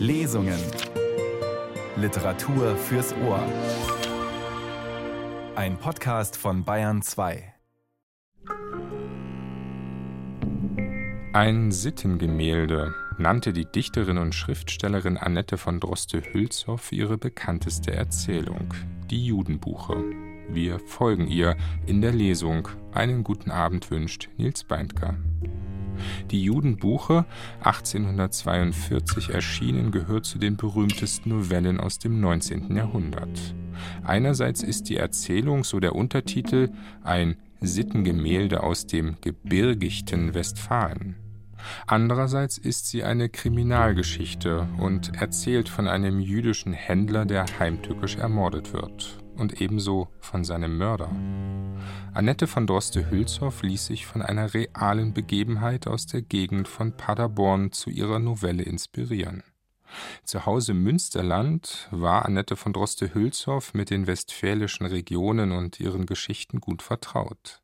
Lesungen. Literatur fürs Ohr. Ein Podcast von Bayern 2. Ein Sittengemälde nannte die Dichterin und Schriftstellerin Annette von Droste-Hülshoff ihre bekannteste Erzählung, die Judenbuche. Wir folgen ihr in der Lesung. Einen guten Abend wünscht Nils Beindker. Die Judenbuche, 1842 erschienen, gehört zu den berühmtesten Novellen aus dem 19. Jahrhundert. Einerseits ist die Erzählung, so der Untertitel, ein Sittengemälde aus dem gebirgigten Westfalen. Andererseits ist sie eine Kriminalgeschichte und erzählt von einem jüdischen Händler, der heimtückisch ermordet wird und ebenso von seinem Mörder. Annette von Droste-Hülshoff ließ sich von einer realen Begebenheit aus der Gegend von Paderborn zu ihrer Novelle inspirieren. Zu Hause im Münsterland war Annette von Droste-Hülshoff mit den westfälischen Regionen und ihren Geschichten gut vertraut.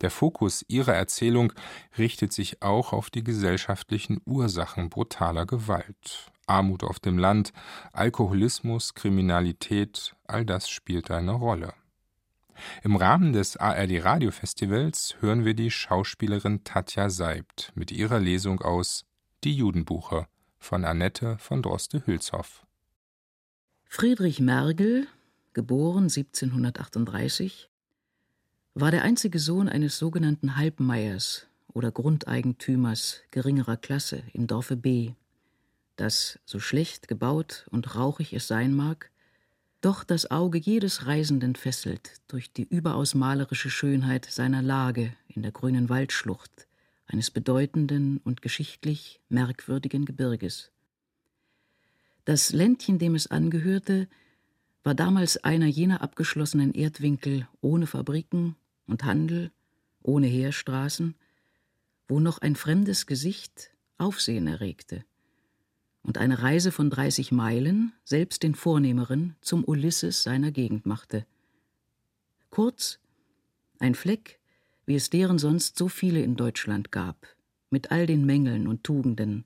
Der Fokus ihrer Erzählung richtet sich auch auf die gesellschaftlichen Ursachen brutaler Gewalt. Armut auf dem Land, Alkoholismus, Kriminalität, all das spielt eine Rolle. Im Rahmen des ARD Radiofestivals hören wir die Schauspielerin Tatja Seibt mit ihrer Lesung aus Die Judenbuche von Annette von Droste-Hülshoff. Friedrich Mergel, geboren 1738, war der einzige Sohn eines sogenannten Halbmeiers oder Grundeigentümers geringerer Klasse im Dorfe B, das, so schlecht gebaut und rauchig es sein mag, doch das Auge jedes Reisenden fesselt durch die überaus malerische Schönheit seiner Lage in der grünen Waldschlucht eines bedeutenden und geschichtlich merkwürdigen Gebirges. Das Ländchen, dem es angehörte, war damals einer jener abgeschlossenen Erdwinkel ohne Fabriken und Handel, ohne Heerstraßen, wo noch ein fremdes Gesicht Aufsehen erregte und eine Reise von 30 Meilen selbst den Vornehmeren zum Ulysses seiner Gegend machte. Kurz, ein Fleck, wie es deren sonst so viele in Deutschland gab, mit all den Mängeln und Tugenden,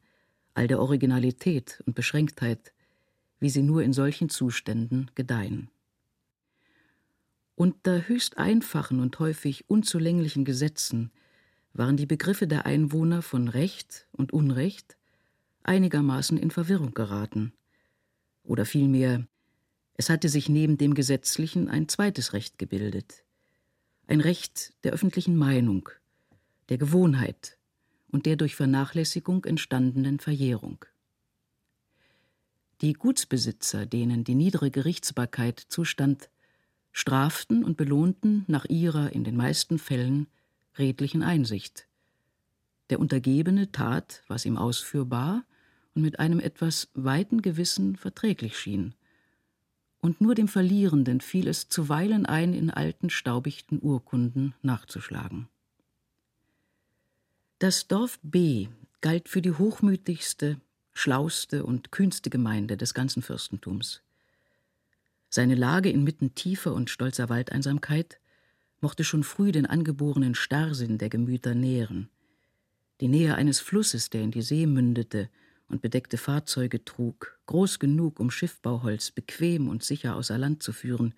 all der Originalität und Beschränktheit, wie sie nur in solchen Zuständen gedeihen. Unter höchst einfachen und häufig unzulänglichen Gesetzen waren die Begriffe der Einwohner von Recht und Unrecht einigermaßen in Verwirrung geraten. Oder vielmehr, es hatte sich neben dem gesetzlichen ein zweites Recht gebildet. Ein Recht der öffentlichen Meinung, der Gewohnheit und der durch Vernachlässigung entstandenen Verjährung. Die Gutsbesitzer, denen die niedere Gerichtsbarkeit zustand, straften und belohnten nach ihrer in den meisten Fällen redlichen Einsicht. Der Untergebene tat, was ihm ausführbar und mit einem etwas weiten Gewissen verträglich schien. Und nur dem Verlierenden fiel es zuweilen ein, in alten, staubichten Urkunden nachzuschlagen. Das Dorf B galt für die hochmütigste, schlauste und kühnste Gemeinde des ganzen Fürstentums. Seine Lage inmitten tiefer und stolzer Waldeinsamkeit mochte schon früh den angeborenen Starrsinn der Gemüter nähren. Die Nähe eines Flusses, der in die See mündete und bedeckte Fahrzeuge trug, groß genug, um Schiffbauholz bequem und sicher außer Land zu führen,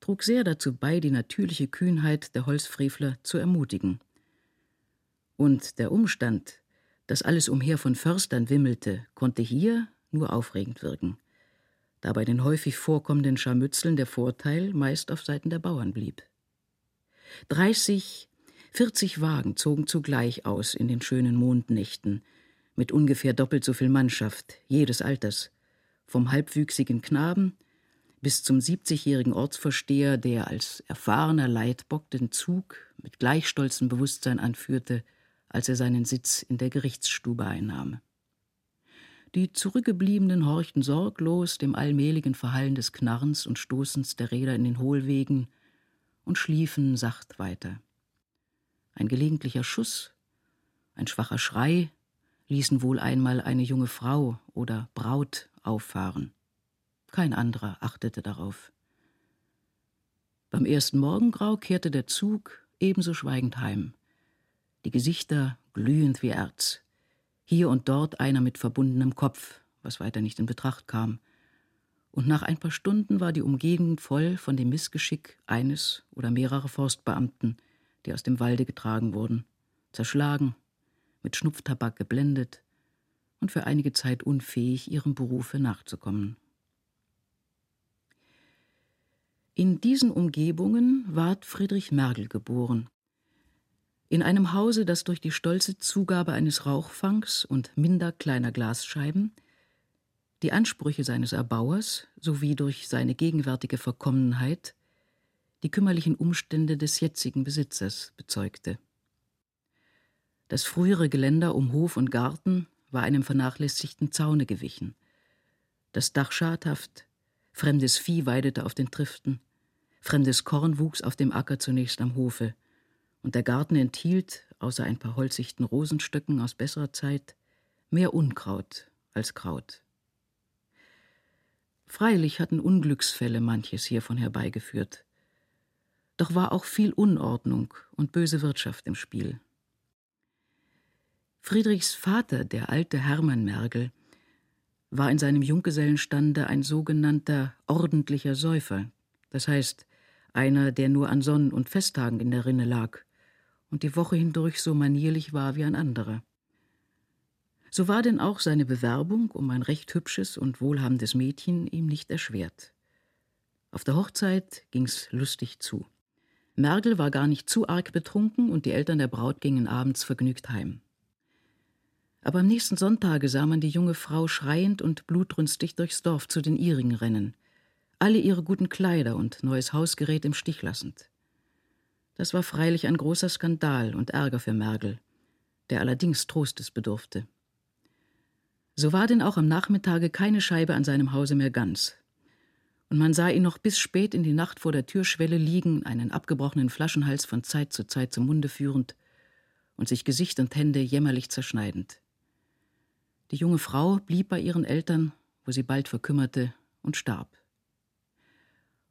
trug sehr dazu bei, die natürliche Kühnheit der Holzfrevler zu ermutigen. Und der Umstand, dass alles umher von Förstern wimmelte, konnte hier nur aufregend wirken da bei den häufig vorkommenden Scharmützeln der Vorteil meist auf Seiten der Bauern blieb. Dreißig, vierzig Wagen zogen zugleich aus in den schönen Mondnächten, mit ungefähr doppelt so viel Mannschaft, jedes Alters, vom halbwüchsigen Knaben bis zum siebzigjährigen Ortsvorsteher, der als erfahrener Leitbock den Zug mit gleich stolzem Bewusstsein anführte, als er seinen Sitz in der Gerichtsstube einnahm. Die Zurückgebliebenen horchten sorglos dem allmähligen Verhallen des Knarrens und Stoßens der Räder in den Hohlwegen und schliefen sacht weiter. Ein gelegentlicher Schuss, ein schwacher Schrei ließen wohl einmal eine junge Frau oder Braut auffahren. Kein anderer achtete darauf. Beim ersten Morgengrau kehrte der Zug ebenso schweigend heim, die Gesichter glühend wie Erz hier und dort einer mit verbundenem Kopf, was weiter nicht in Betracht kam. Und nach ein paar Stunden war die Umgegend voll von dem Missgeschick eines oder mehrerer Forstbeamten, die aus dem Walde getragen wurden, zerschlagen, mit Schnupftabak geblendet und für einige Zeit unfähig, ihrem Berufe nachzukommen. In diesen Umgebungen ward Friedrich Mergel geboren. In einem Hause, das durch die stolze Zugabe eines Rauchfangs und minder kleiner Glasscheiben die Ansprüche seines Erbauers sowie durch seine gegenwärtige Verkommenheit die kümmerlichen Umstände des jetzigen Besitzers bezeugte. Das frühere Geländer um Hof und Garten war einem vernachlässigten Zaune gewichen. Das Dach schadhaft, fremdes Vieh weidete auf den Triften. Fremdes Korn wuchs auf dem Acker zunächst am Hofe, und der Garten enthielt, außer ein paar holzichten Rosenstöcken aus besserer Zeit, mehr Unkraut als Kraut. Freilich hatten Unglücksfälle manches hiervon herbeigeführt. Doch war auch viel Unordnung und böse Wirtschaft im Spiel. Friedrichs Vater, der alte Hermann Mergel, war in seinem Junggesellenstande ein sogenannter ordentlicher Säufer, das heißt einer, der nur an Sonn- und Festtagen in der Rinne lag und die Woche hindurch so manierlich war wie ein anderer. So war denn auch seine Bewerbung um ein recht hübsches und wohlhabendes Mädchen ihm nicht erschwert. Auf der Hochzeit ging's lustig zu. Mergel war gar nicht zu arg betrunken und die Eltern der Braut gingen abends vergnügt heim. Aber am nächsten Sonntage sah man die junge Frau schreiend und blutrünstig durchs Dorf zu den ihrigen rennen alle ihre guten Kleider und neues Hausgerät im Stich lassend. Das war freilich ein großer Skandal und Ärger für Mergel, der allerdings Trostes bedurfte. So war denn auch am Nachmittage keine Scheibe an seinem Hause mehr ganz. Und man sah ihn noch bis spät in die Nacht vor der Türschwelle liegen, einen abgebrochenen Flaschenhals von Zeit zu Zeit zum Munde führend und sich Gesicht und Hände jämmerlich zerschneidend. Die junge Frau blieb bei ihren Eltern, wo sie bald verkümmerte und starb.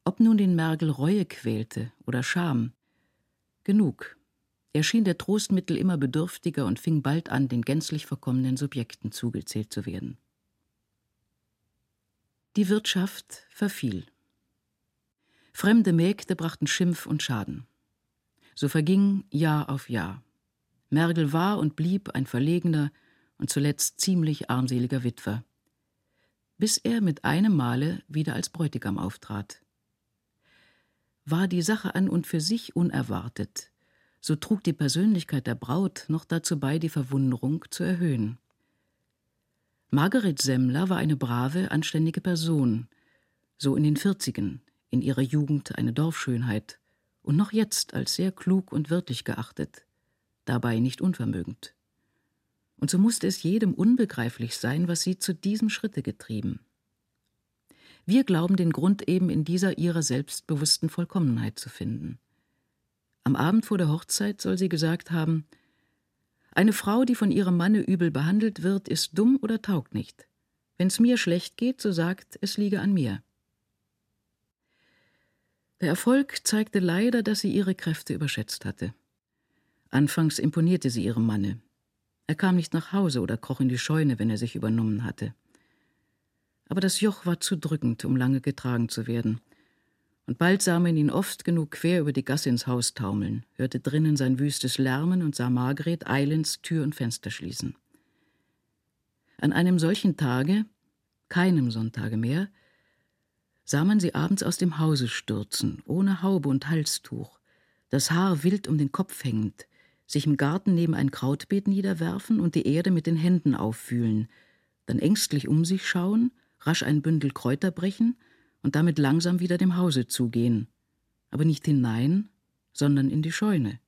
Ob nun den Mergel Reue quälte oder Scham, genug. Er schien der Trostmittel immer bedürftiger und fing bald an, den gänzlich verkommenen Subjekten zugezählt zu werden. Die Wirtschaft verfiel. Fremde Mägde brachten Schimpf und Schaden. So verging Jahr auf Jahr. Mergel war und blieb ein verlegener und zuletzt ziemlich armseliger Witwer, bis er mit einem Male wieder als Bräutigam auftrat war die Sache an und für sich unerwartet, so trug die Persönlichkeit der Braut noch dazu bei, die Verwunderung zu erhöhen. Margaret Semmler war eine brave, anständige Person, so in den Vierzigen, in ihrer Jugend eine Dorfschönheit und noch jetzt als sehr klug und wirtlich geachtet, dabei nicht unvermögend. Und so musste es jedem unbegreiflich sein, was sie zu diesem Schritte getrieben. Wir glauben den Grund eben in dieser ihrer selbstbewussten Vollkommenheit zu finden. Am Abend vor der Hochzeit soll sie gesagt haben, eine Frau, die von ihrem Manne übel behandelt wird, ist dumm oder taugt nicht. Wenn's mir schlecht geht, so sagt, es liege an mir. Der Erfolg zeigte leider, dass sie ihre Kräfte überschätzt hatte. Anfangs imponierte sie ihrem Manne. Er kam nicht nach Hause oder kroch in die Scheune, wenn er sich übernommen hatte aber das Joch war zu drückend, um lange getragen zu werden. Und bald sah man ihn oft genug quer über die Gasse ins Haus taumeln, hörte drinnen sein wüstes Lärmen und sah Margret eilends Tür und Fenster schließen. An einem solchen Tage, keinem Sonntage mehr, sah man sie abends aus dem Hause stürzen, ohne Haube und Halstuch, das Haar wild um den Kopf hängend, sich im Garten neben ein Krautbeet niederwerfen und die Erde mit den Händen auffühlen, dann ängstlich um sich schauen rasch ein Bündel Kräuter brechen und damit langsam wieder dem Hause zugehen, aber nicht hinein, sondern in die Scheune.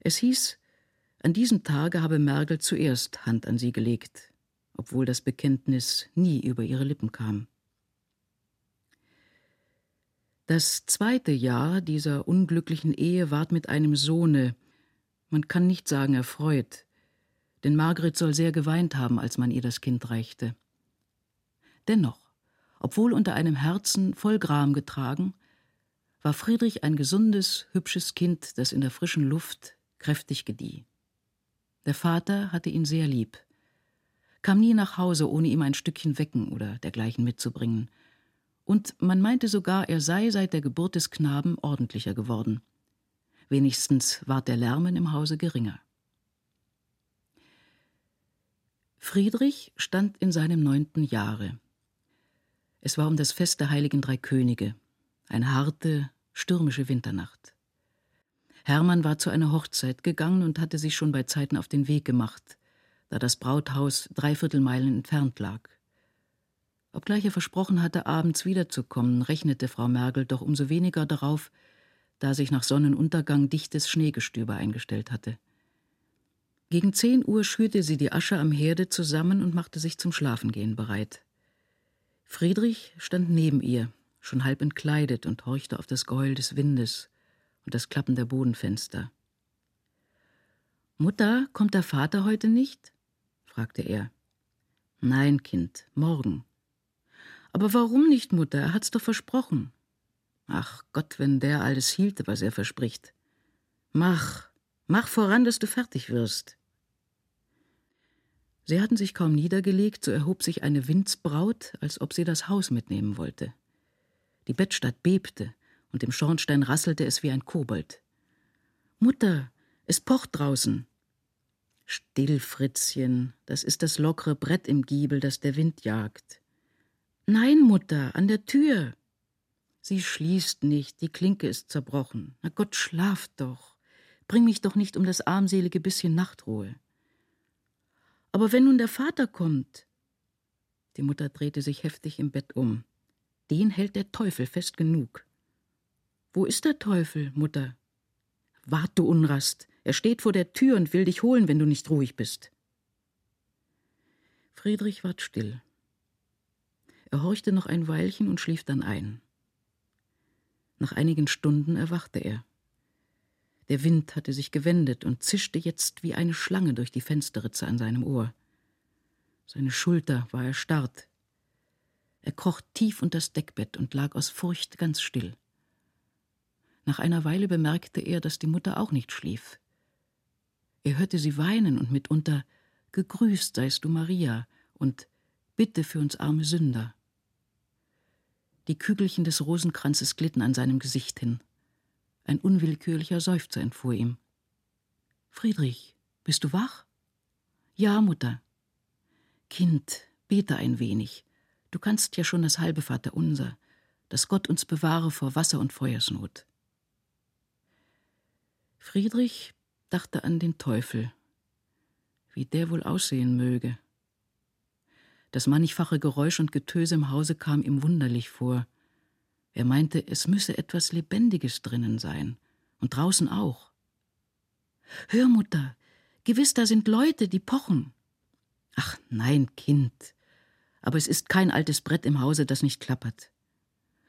Es hieß, an diesem Tage habe Mergel zuerst Hand an sie gelegt, obwohl das Bekenntnis nie über ihre Lippen kam. Das zweite Jahr dieser unglücklichen Ehe ward mit einem Sohne, man kann nicht sagen erfreut, denn Margret soll sehr geweint haben, als man ihr das Kind reichte. Dennoch, obwohl unter einem Herzen voll Gram getragen, war Friedrich ein gesundes, hübsches Kind, das in der frischen Luft kräftig gedieh. Der Vater hatte ihn sehr lieb. kam nie nach Hause, ohne ihm ein Stückchen Wecken oder dergleichen mitzubringen. Und man meinte sogar, er sei seit der Geburt des Knaben ordentlicher geworden. Wenigstens ward der Lärmen im Hause geringer. Friedrich stand in seinem neunten Jahre. Es war um das Fest der heiligen drei Könige, eine harte, stürmische Winternacht. Hermann war zu einer Hochzeit gegangen und hatte sich schon bei Zeiten auf den Weg gemacht, da das Brauthaus dreiviertel Meilen entfernt lag. Obgleich er versprochen hatte, abends wiederzukommen, rechnete Frau Mergel doch umso weniger darauf, da sich nach Sonnenuntergang dichtes Schneegestöber eingestellt hatte. Gegen zehn Uhr schürte sie die Asche am Herde zusammen und machte sich zum Schlafengehen bereit. Friedrich stand neben ihr, schon halb entkleidet und horchte auf das Geheul des Windes und das Klappen der Bodenfenster. Mutter, kommt der Vater heute nicht? fragte er. Nein, Kind, morgen. Aber warum nicht, Mutter? Er hat's doch versprochen. Ach Gott, wenn der alles hielte, was er verspricht. Mach, mach voran, dass du fertig wirst. Sie hatten sich kaum niedergelegt, so erhob sich eine Windsbraut, als ob sie das Haus mitnehmen wollte. Die Bettstatt bebte, und im Schornstein rasselte es wie ein Kobold. Mutter, es pocht draußen. Still, Fritzchen, das ist das lockere Brett im Giebel, das der Wind jagt. Nein, Mutter, an der Tür. Sie schließt nicht, die Klinke ist zerbrochen. Na Gott, schlaf doch. Bring mich doch nicht um das armselige bisschen Nachtruhe. Aber wenn nun der Vater kommt. Die Mutter drehte sich heftig im Bett um. Den hält der Teufel fest genug. Wo ist der Teufel, Mutter? Wart, du Unrast. Er steht vor der Tür und will dich holen, wenn du nicht ruhig bist. Friedrich ward still. Er horchte noch ein Weilchen und schlief dann ein. Nach einigen Stunden erwachte er. Der Wind hatte sich gewendet und zischte jetzt wie eine Schlange durch die Fensterritze an seinem Ohr. Seine Schulter war erstarrt. Er kroch tief unter das Deckbett und lag aus Furcht ganz still. Nach einer Weile bemerkte er, dass die Mutter auch nicht schlief. Er hörte sie weinen und mitunter Gegrüßt seist du, Maria, und Bitte für uns arme Sünder. Die Kügelchen des Rosenkranzes glitten an seinem Gesicht hin. Ein unwillkürlicher Seufzer entfuhr ihm. Friedrich, bist du wach? Ja, Mutter. Kind, bete ein wenig. Du kannst ja schon das halbe Vaterunser, dass Gott uns bewahre vor Wasser- und Feuersnot. Friedrich dachte an den Teufel, wie der wohl aussehen möge. Das mannigfache Geräusch und Getöse im Hause kam ihm wunderlich vor. Er meinte, es müsse etwas Lebendiges drinnen sein. Und draußen auch. Hör, Mutter, gewiss, da sind Leute, die pochen. Ach nein, Kind. Aber es ist kein altes Brett im Hause, das nicht klappert.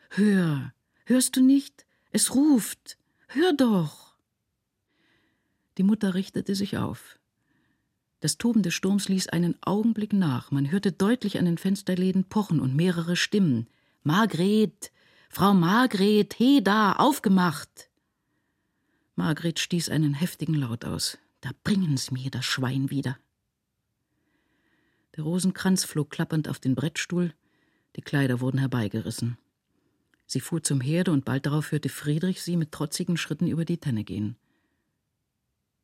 Hör, hörst du nicht? Es ruft. Hör doch. Die Mutter richtete sich auf. Das Toben des Sturms ließ einen Augenblick nach. Man hörte deutlich an den Fensterläden pochen und mehrere Stimmen. Margret, Frau Margret, he da, aufgemacht! Margret stieß einen heftigen Laut aus. Da bringen Sie mir das Schwein wieder. Der Rosenkranz flog klappernd auf den Brettstuhl, die Kleider wurden herbeigerissen. Sie fuhr zum Herde und bald darauf hörte Friedrich sie mit trotzigen Schritten über die Tenne gehen.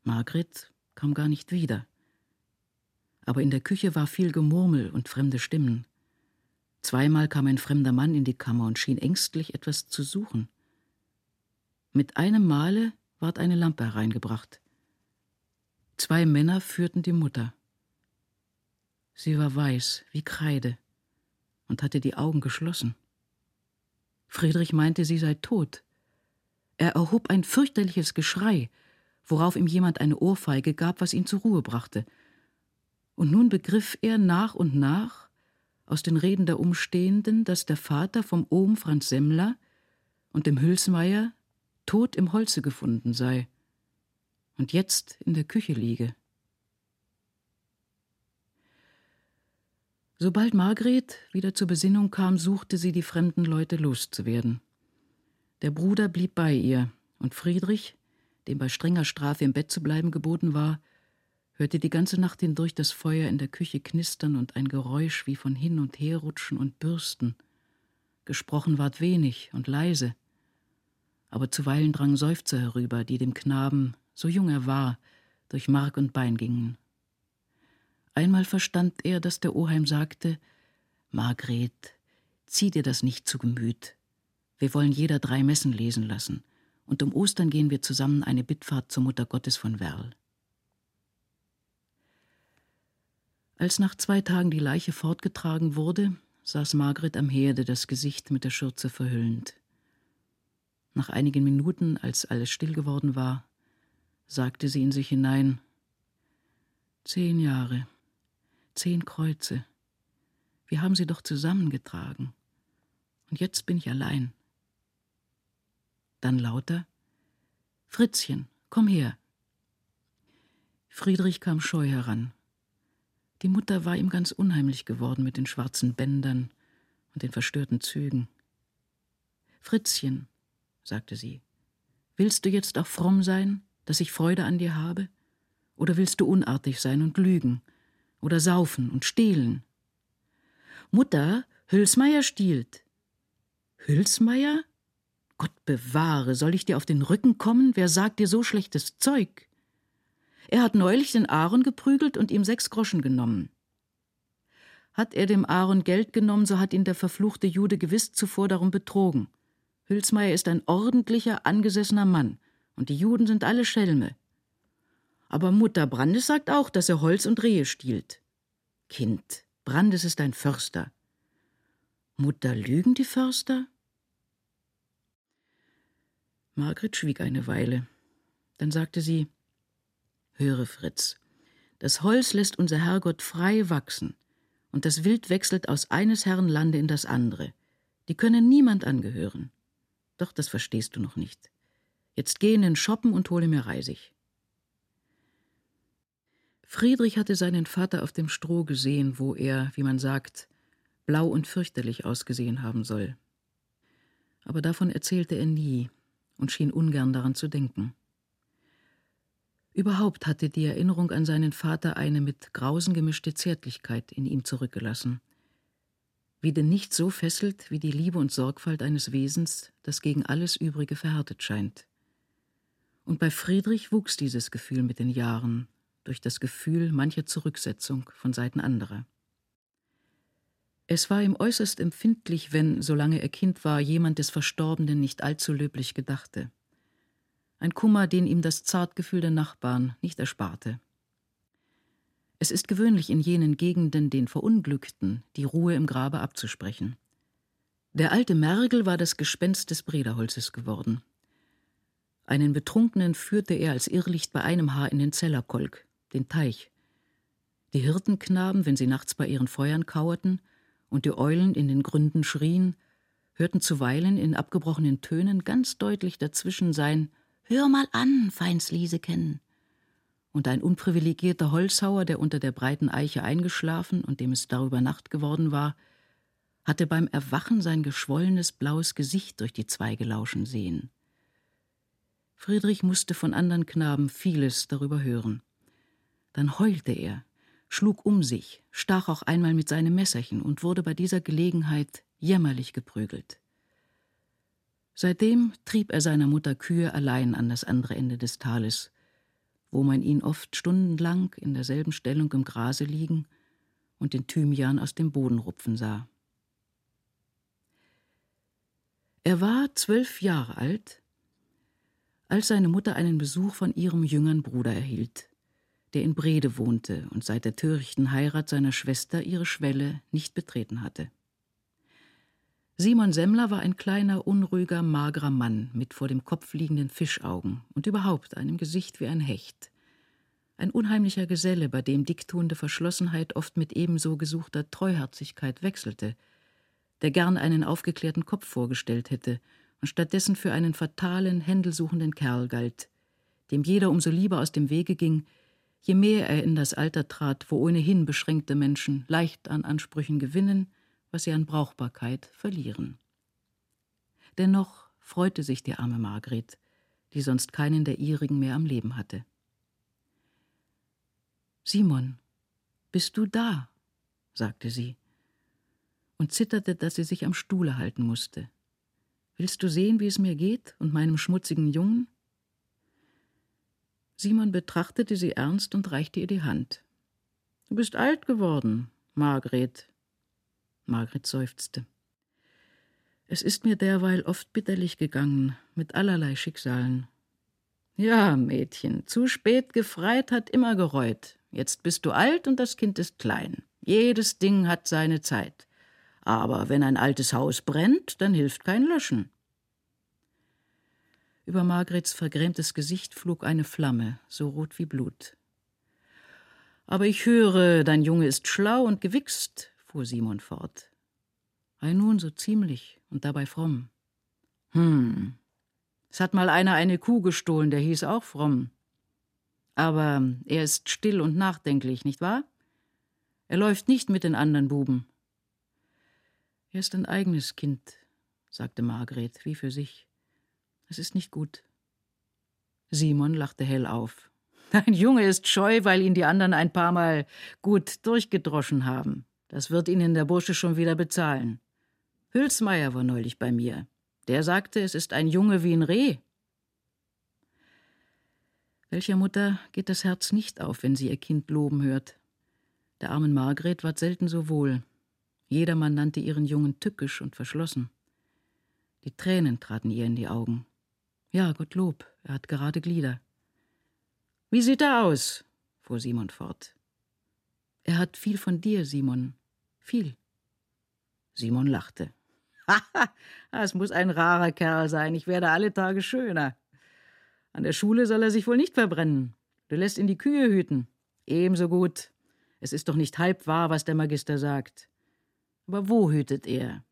Margret kam gar nicht wieder. Aber in der Küche war viel Gemurmel und fremde Stimmen. Zweimal kam ein fremder Mann in die Kammer und schien ängstlich etwas zu suchen. Mit einem Male ward eine Lampe hereingebracht. Zwei Männer führten die Mutter. Sie war weiß wie Kreide und hatte die Augen geschlossen. Friedrich meinte, sie sei tot. Er erhob ein fürchterliches Geschrei, worauf ihm jemand eine Ohrfeige gab, was ihn zur Ruhe brachte. Und nun begriff er nach und nach, aus den Reden der Umstehenden, dass der Vater vom Ohm Franz Semmler und dem Hülsmeier tot im Holze gefunden sei und jetzt in der Küche liege. Sobald Margret wieder zur Besinnung kam, suchte sie die fremden Leute loszuwerden. Der Bruder blieb bei ihr, und Friedrich, dem bei strenger Strafe im Bett zu bleiben geboten war, hörte die ganze Nacht hindurch das Feuer in der Küche knistern und ein Geräusch wie von hin und her rutschen und bürsten. Gesprochen ward wenig und leise, aber zuweilen drangen Seufzer herüber, die dem Knaben, so jung er war, durch Mark und Bein gingen. Einmal verstand er, dass der Oheim sagte Margret, zieh dir das nicht zu Gemüt. Wir wollen jeder drei Messen lesen lassen, und um Ostern gehen wir zusammen eine Bittfahrt zur Mutter Gottes von Werl. Als nach zwei Tagen die Leiche fortgetragen wurde, saß Margret am Herde, das Gesicht mit der Schürze verhüllend. Nach einigen Minuten, als alles still geworden war, sagte sie in sich hinein Zehn Jahre, zehn Kreuze. Wir haben sie doch zusammengetragen. Und jetzt bin ich allein. Dann lauter Fritzchen, komm her. Friedrich kam scheu heran. Die Mutter war ihm ganz unheimlich geworden mit den schwarzen Bändern und den verstörten Zügen. Fritzchen, sagte sie, willst du jetzt auch fromm sein, dass ich Freude an dir habe? Oder willst du unartig sein und lügen? Oder saufen und stehlen? Mutter, Hülsmeier stiehlt. Hülsmeier? Gott bewahre, soll ich dir auf den Rücken kommen? Wer sagt dir so schlechtes Zeug? Er hat neulich den Aaron geprügelt und ihm sechs Groschen genommen. Hat er dem Aaron Geld genommen, so hat ihn der verfluchte Jude gewiss zuvor darum betrogen. Hülsmeier ist ein ordentlicher, angesessener Mann, und die Juden sind alle Schelme. Aber Mutter Brandes sagt auch, dass er Holz und Rehe stiehlt. Kind, Brandes ist ein Förster. Mutter, lügen die Förster? Margret schwieg eine Weile. Dann sagte sie: Höre, Fritz, das Holz lässt unser Herrgott frei wachsen, und das Wild wechselt aus eines Herrn Lande in das andere. Die können niemand angehören. Doch das verstehst du noch nicht. Jetzt geh in den Shoppen und hole mir Reisig. Friedrich hatte seinen Vater auf dem Stroh gesehen, wo er, wie man sagt, blau und fürchterlich ausgesehen haben soll. Aber davon erzählte er nie und schien ungern daran zu denken. Überhaupt hatte die Erinnerung an seinen Vater eine mit Grausen gemischte Zärtlichkeit in ihm zurückgelassen. Wie denn nicht so fesselt wie die Liebe und Sorgfalt eines Wesens, das gegen alles Übrige verhärtet scheint. Und bei Friedrich wuchs dieses Gefühl mit den Jahren, durch das Gefühl mancher Zurücksetzung von Seiten anderer. Es war ihm äußerst empfindlich, wenn, solange er Kind war, jemand des Verstorbenen nicht allzu löblich gedachte ein Kummer, den ihm das Zartgefühl der Nachbarn nicht ersparte. Es ist gewöhnlich in jenen Gegenden den Verunglückten die Ruhe im Grabe abzusprechen. Der alte Mergel war das Gespenst des Brederholzes geworden. Einen Betrunkenen führte er als Irrlicht bei einem Haar in den Zellerkolk, den Teich. Die Hirtenknaben, wenn sie nachts bei ihren Feuern kauerten und die Eulen in den Gründen schrien, hörten zuweilen in abgebrochenen Tönen ganz deutlich dazwischen sein Hör mal an, feins Lieseken. Und ein unprivilegierter Holzhauer, der unter der breiten Eiche eingeschlafen und dem es darüber Nacht geworden war, hatte beim Erwachen sein geschwollenes blaues Gesicht durch die Zweige lauschen sehen. Friedrich musste von andern Knaben vieles darüber hören. Dann heulte er, schlug um sich, stach auch einmal mit seinem Messerchen und wurde bei dieser Gelegenheit jämmerlich geprügelt. Seitdem trieb er seiner Mutter Kühe allein an das andere Ende des Tales, wo man ihn oft stundenlang in derselben Stellung im Grase liegen und den Thymian aus dem Boden rupfen sah. Er war zwölf Jahre alt, als seine Mutter einen Besuch von ihrem jüngeren Bruder erhielt, der in Brede wohnte und seit der törichten Heirat seiner Schwester ihre Schwelle nicht betreten hatte. Simon Semmler war ein kleiner, unruhiger, magerer Mann mit vor dem Kopf liegenden Fischaugen und überhaupt einem Gesicht wie ein Hecht. Ein unheimlicher Geselle, bei dem dicktuende Verschlossenheit oft mit ebenso gesuchter Treuherzigkeit wechselte, der gern einen aufgeklärten Kopf vorgestellt hätte und stattdessen für einen fatalen, händelsuchenden Kerl galt, dem jeder umso lieber aus dem Wege ging, je mehr er in das Alter trat, wo ohnehin beschränkte Menschen leicht an Ansprüchen gewinnen was sie an Brauchbarkeit verlieren. Dennoch freute sich die arme Margret, die sonst keinen der ihrigen mehr am Leben hatte. Simon, bist du da? sagte sie und zitterte, dass sie sich am Stuhle halten musste. Willst du sehen, wie es mir geht und meinem schmutzigen Jungen? Simon betrachtete sie ernst und reichte ihr die Hand. Du bist alt geworden, Margret. Margret seufzte. Es ist mir derweil oft bitterlich gegangen, mit allerlei Schicksalen. Ja, Mädchen, zu spät gefreit hat immer gereut. Jetzt bist du alt und das Kind ist klein. Jedes Ding hat seine Zeit. Aber wenn ein altes Haus brennt, dann hilft kein Löschen. Über Margrets vergrämtes Gesicht flog eine Flamme, so rot wie Blut. Aber ich höre, dein Junge ist schlau und gewichst, fuhr Simon fort. Ei nun, so ziemlich und dabei fromm. Hm. Es hat mal einer eine Kuh gestohlen, der hieß auch fromm. Aber er ist still und nachdenklich, nicht wahr? Er läuft nicht mit den anderen Buben. Er ist ein eigenes Kind, sagte Margret, wie für sich. Es ist nicht gut. Simon lachte hell auf. Dein Junge ist scheu, weil ihn die anderen ein paar Mal gut durchgedroschen haben. Das wird Ihnen der Bursche schon wieder bezahlen. Hülsmeier war neulich bei mir. Der sagte, es ist ein Junge wie ein Reh. Welcher Mutter geht das Herz nicht auf, wenn sie ihr Kind loben hört? Der armen Margret ward selten so wohl. Jedermann nannte ihren Jungen tückisch und verschlossen. Die Tränen traten ihr in die Augen. Ja, Gottlob, er hat gerade Glieder. Wie sieht er aus? fuhr Simon fort. Er hat viel von dir, Simon. Viel. Simon lachte. Haha, es muss ein rarer Kerl sein. Ich werde alle Tage schöner. An der Schule soll er sich wohl nicht verbrennen. Du lässt ihn die Kühe hüten. Ebenso gut. Es ist doch nicht halb wahr, was der Magister sagt. Aber wo hütet er?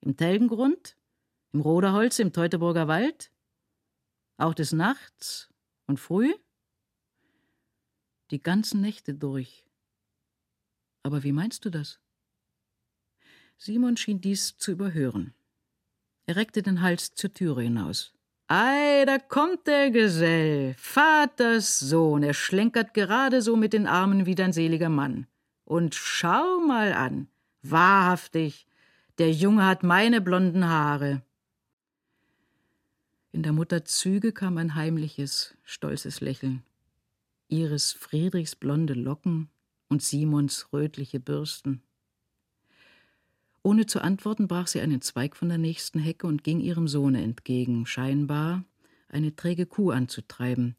Im Telgengrund? Im Roderholz im Teutoburger Wald? Auch des Nachts und früh? Die ganzen Nächte durch. Aber wie meinst du das? Simon schien dies zu überhören. Er reckte den Hals zur Türe hinaus. Ei, da kommt der Gesell, Vaters Sohn, er schlenkert gerade so mit den Armen wie dein seliger Mann. Und schau mal an, Wahrhaftig, der Junge hat meine blonden Haare. In der Mutter Züge kam ein heimliches, stolzes Lächeln. Iris Friedrichs blonde Locken und Simons rötliche Bürsten. Ohne zu antworten brach sie einen Zweig von der nächsten Hecke und ging ihrem Sohne entgegen, scheinbar eine träge Kuh anzutreiben,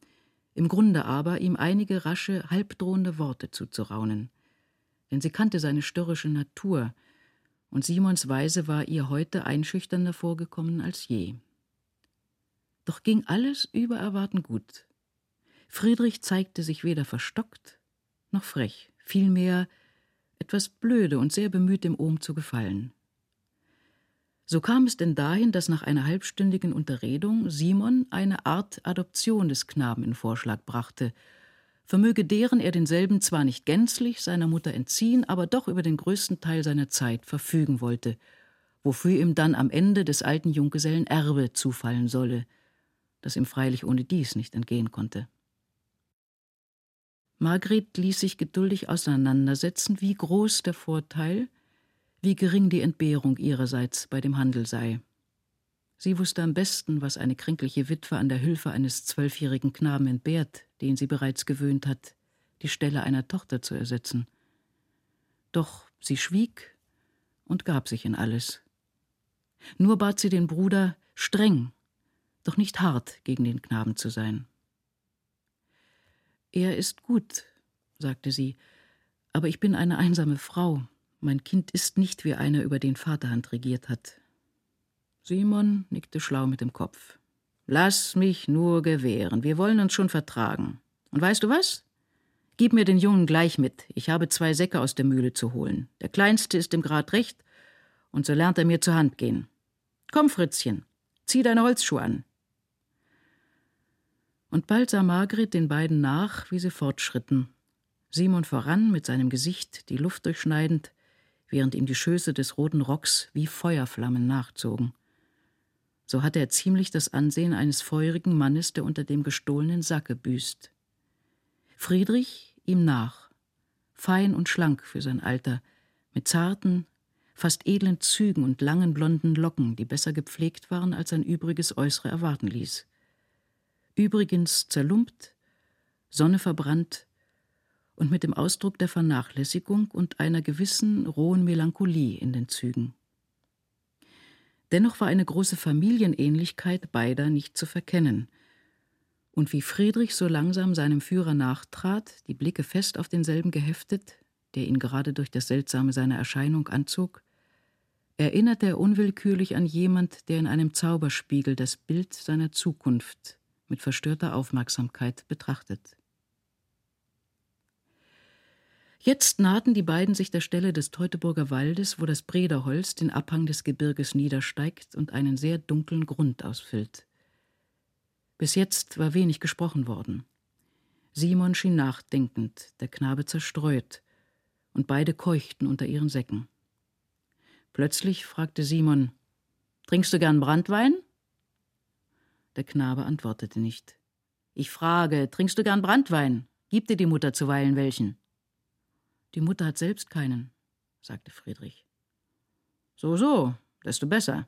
im Grunde aber ihm einige rasche, halbdrohende Worte zuzuraunen denn sie kannte seine störrische Natur, und Simons Weise war ihr heute einschüchternder vorgekommen als je. Doch ging alles über Erwarten gut. Friedrich zeigte sich weder verstockt noch frech, vielmehr etwas blöde und sehr bemüht, dem Ohm zu gefallen. So kam es denn dahin, dass nach einer halbstündigen Unterredung Simon eine Art Adoption des Knaben in Vorschlag brachte vermöge deren er denselben zwar nicht gänzlich seiner Mutter entziehen, aber doch über den größten Teil seiner Zeit verfügen wollte, wofür ihm dann am Ende des alten Junggesellen Erbe zufallen solle, das ihm freilich ohne dies nicht entgehen konnte. Margret ließ sich geduldig auseinandersetzen, wie groß der Vorteil, wie gering die Entbehrung ihrerseits bei dem Handel sei. Sie wusste am besten, was eine kränkliche Witwe an der Hilfe eines zwölfjährigen Knaben entbehrt, den sie bereits gewöhnt hat, die Stelle einer Tochter zu ersetzen. Doch sie schwieg und gab sich in alles. Nur bat sie den Bruder, streng, doch nicht hart gegen den Knaben zu sein. Er ist gut, sagte sie, aber ich bin eine einsame Frau. Mein Kind ist nicht wie einer, über den Vaterhand regiert hat. Simon nickte schlau mit dem Kopf. Lass mich nur gewähren, wir wollen uns schon vertragen. Und weißt du was? Gib mir den Jungen gleich mit. Ich habe zwei Säcke aus der Mühle zu holen. Der kleinste ist im Grad recht, und so lernt er mir zur Hand gehen. Komm, Fritzchen, zieh deine Holzschuhe an. Und bald sah Margret den beiden nach, wie sie fortschritten. Simon voran, mit seinem Gesicht die Luft durchschneidend, während ihm die Schöße des roten Rocks wie Feuerflammen nachzogen so hatte er ziemlich das Ansehen eines feurigen Mannes, der unter dem gestohlenen Sacke büßt. Friedrich ihm nach, fein und schlank für sein Alter, mit zarten, fast edlen Zügen und langen blonden Locken, die besser gepflegt waren, als sein übriges Äußere erwarten ließ. Übrigens zerlumpt, Sonne verbrannt und mit dem Ausdruck der Vernachlässigung und einer gewissen rohen Melancholie in den Zügen. Dennoch war eine große Familienähnlichkeit beider nicht zu verkennen. Und wie Friedrich so langsam seinem Führer nachtrat, die Blicke fest auf denselben geheftet, der ihn gerade durch das Seltsame seiner Erscheinung anzog, erinnerte er unwillkürlich an jemand, der in einem Zauberspiegel das Bild seiner Zukunft mit verstörter Aufmerksamkeit betrachtet. Jetzt nahten die beiden sich der Stelle des Teutoburger Waldes, wo das Brederholz den Abhang des Gebirges niedersteigt und einen sehr dunklen Grund ausfüllt. Bis jetzt war wenig gesprochen worden. Simon schien nachdenkend, der Knabe zerstreut, und beide keuchten unter ihren Säcken. Plötzlich fragte Simon: Trinkst du gern Brandwein? Der Knabe antwortete nicht. Ich frage: Trinkst du gern Brandwein? Gib dir die Mutter zuweilen welchen? Die Mutter hat selbst keinen, sagte Friedrich. So, so, desto besser.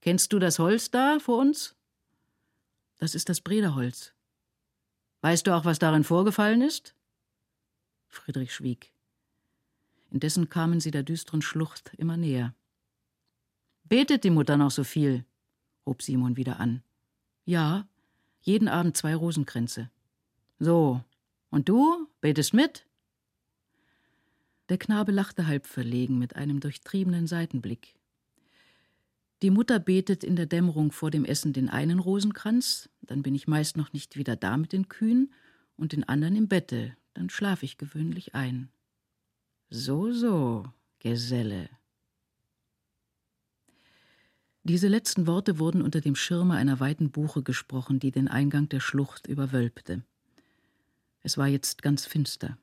Kennst du das Holz da vor uns? Das ist das Brederholz. Weißt du auch, was darin vorgefallen ist? Friedrich schwieg. Indessen kamen sie der düsteren Schlucht immer näher. Betet die Mutter noch so viel? Hob Simon wieder an. Ja, jeden Abend zwei Rosenkränze. So, und du betest mit? Der Knabe lachte halb verlegen mit einem durchtriebenen Seitenblick. Die Mutter betet in der Dämmerung vor dem Essen den einen Rosenkranz, dann bin ich meist noch nicht wieder da mit den Kühen und den anderen im Bette, dann schlaf ich gewöhnlich ein. So, so, Geselle. Diese letzten Worte wurden unter dem Schirme einer weiten Buche gesprochen, die den Eingang der Schlucht überwölbte. Es war jetzt ganz finster.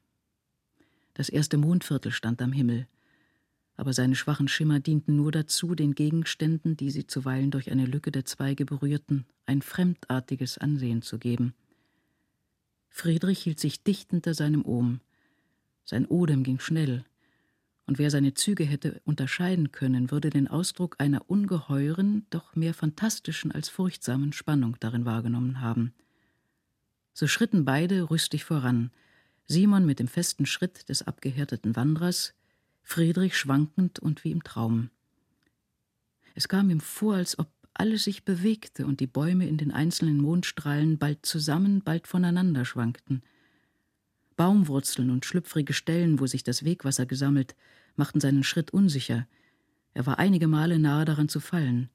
Das erste Mondviertel stand am Himmel, aber seine schwachen Schimmer dienten nur dazu, den Gegenständen, die sie zuweilen durch eine Lücke der Zweige berührten, ein fremdartiges Ansehen zu geben. Friedrich hielt sich dicht hinter seinem Ohm. Sein Odem ging schnell, und wer seine Züge hätte unterscheiden können, würde den Ausdruck einer ungeheuren, doch mehr fantastischen als furchtsamen Spannung darin wahrgenommen haben. So schritten beide rüstig voran, Simon mit dem festen Schritt des abgehärteten Wanderers, Friedrich schwankend und wie im Traum. Es kam ihm vor, als ob alles sich bewegte und die Bäume in den einzelnen Mondstrahlen bald zusammen, bald voneinander schwankten. Baumwurzeln und schlüpfrige Stellen, wo sich das Wegwasser gesammelt, machten seinen Schritt unsicher. Er war einige Male nahe daran zu fallen.